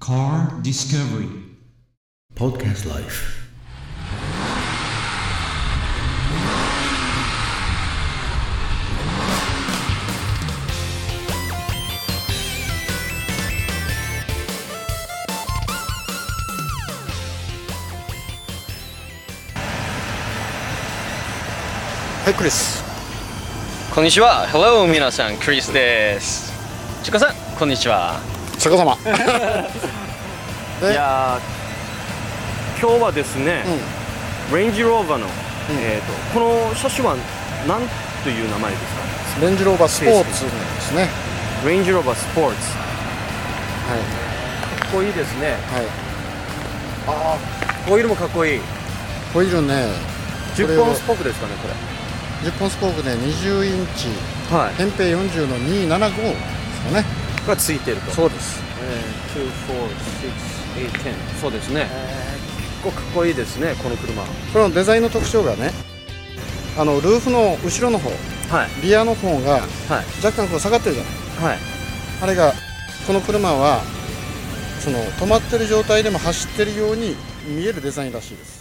Car Discovery Podcast Life. はい、クリス。こんにちは。Hello 皆さん、クリスです。ちかさん、こんにちは。逆さま。え いやー今日はですね、レンジローバーの、えー、とこの車種は何という名前ですか？レンジローバースポーツなんですね。レンジローバースポーツはかっこいいですねい。はい。ああホイールもかっこいいホイールね、これ10を本スポークですかねこ10本スポークで20インチ、れはい扁平40の275ですかね。がついてると。そうです。えー、2 4 6 8 10そうですね、結構かっこいいですねこの車。これのデザインの特徴がね、あのルーフの後ろの方、はい。リアの方がはい。若干こう下がってるじゃない。はい。あれがこの車はその止まってる状態でも走ってるように見えるデザインらしいです。